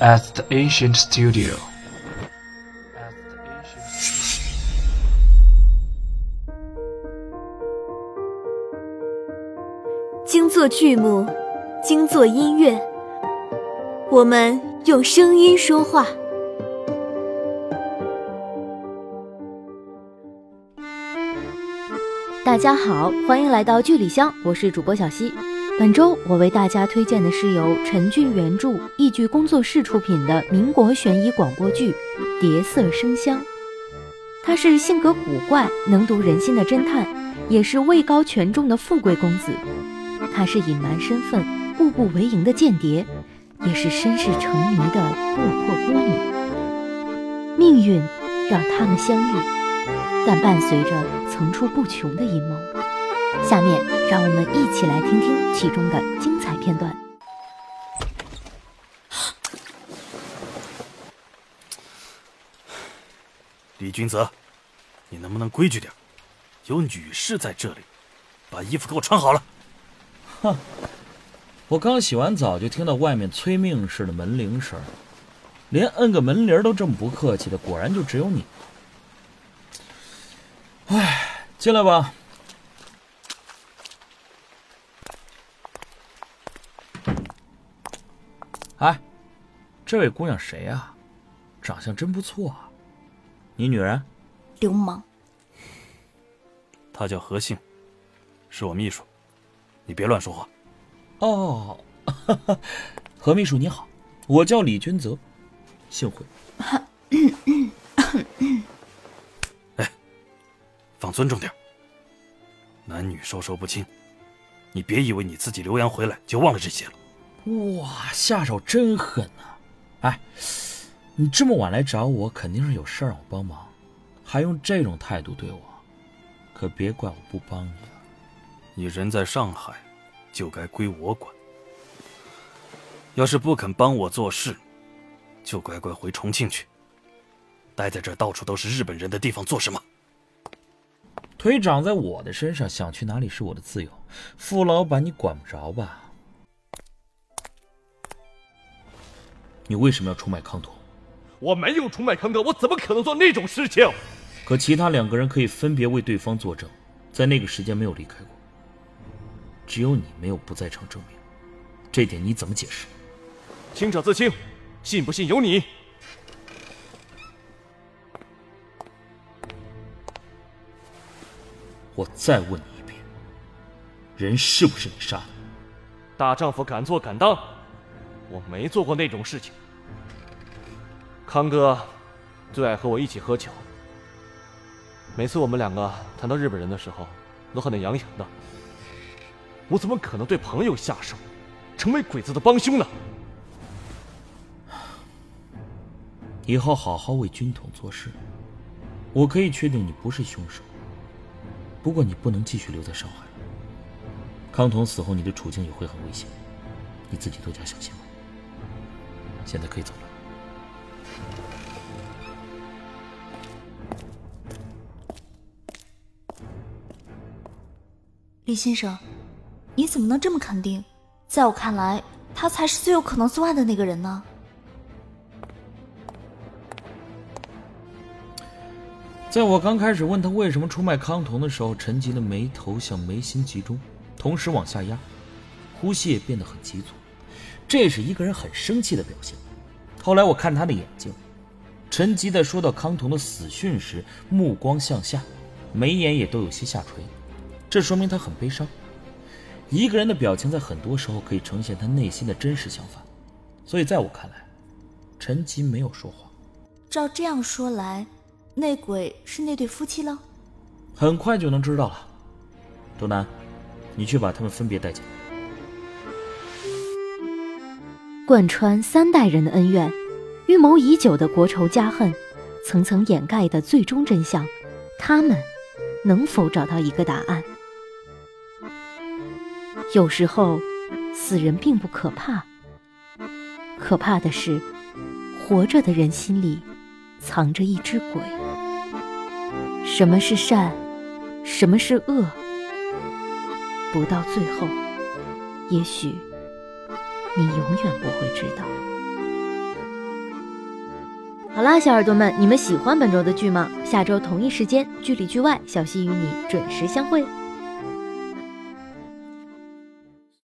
at the ancient studio. 精作剧目，精作音乐，我们用声音说话。大家好，欢迎来到剧里香，我是主播小溪。本周我为大家推荐的是由陈俊原著、易剧工作室出品的民国悬疑广播剧《蝶色生香》。他是性格古怪、能读人心的侦探，也是位高权重的富贵公子。他是隐瞒身份、步步为营的间谍，也是身世成谜的落魄孤女。命运让他们相遇，但伴随着层出不穷的阴谋。下面让我们一起来听听其中的精彩片段。李君泽，你能不能规矩点？有女士在这里，把衣服给我穿好了。哼，我刚洗完澡就听到外面催命似的门铃声，连摁个门铃都这么不客气的，果然就只有你。哎，进来吧。哎，这位姑娘谁啊？长相真不错啊！你女人？流氓。她叫何姓，是我秘书。你别乱说话。哦，何秘书你好，我叫李君泽，幸会。哎，放尊重点。男女授受不亲，你别以为你自己留洋回来就忘了这些了。哇，下手真狠呐！哎，你这么晚来找我，肯定是有事让我帮忙，还用这种态度对我，可别怪我不帮你啊！你人在上海，就该归我管。要是不肯帮我做事，就乖乖回重庆去。待在这到处都是日本人的地方做什么？腿长在我的身上，想去哪里是我的自由。傅老板，你管不着吧？你为什么要出卖康德？我没有出卖康哥，我怎么可能做那种事情？可其他两个人可以分别为对方作证，在那个时间没有离开过。只有你没有不在场证明，这点你怎么解释？清者自清，信不信由你。我再问你一遍，人是不是你杀的？大丈夫敢做敢当。我没做过那种事情。康哥最爱和我一起喝酒，每次我们两个谈到日本人的时候，都恨得痒痒的。我怎么可能对朋友下手，成为鬼子的帮凶呢？以后好好为军统做事。我可以确定你不是凶手，不过你不能继续留在上海。康童死后，你的处境也会很危险，你自己多加小心吧。现在可以走了，李先生，你怎么能这么肯定？在我看来，他才是最有可能作案的那个人呢。在我刚开始问他为什么出卖康童的时候，陈吉的眉头向眉心集中，同时往下压，呼吸也变得很急促。这是一个人很生气的表现。后来我看他的眼睛，陈吉在说到康童的死讯时，目光向下，眉眼也都有些下垂，这说明他很悲伤。一个人的表情在很多时候可以呈现他内心的真实想法，所以在我看来，陈吉没有说谎。照这样说来，内鬼是那对夫妻了。很快就能知道了。周南，你去把他们分别带进来。贯穿三代人的恩怨，预谋已久的国仇家恨，层层掩盖的最终真相，他们能否找到一个答案？有时候，死人并不可怕，可怕的是，活着的人心里藏着一只鬼。什么是善，什么是恶？不到最后，也许。你永远不会知道。好啦小耳朵们你们喜欢本周的剧吗？下周同一时间剧里剧外小溪与你准时相会。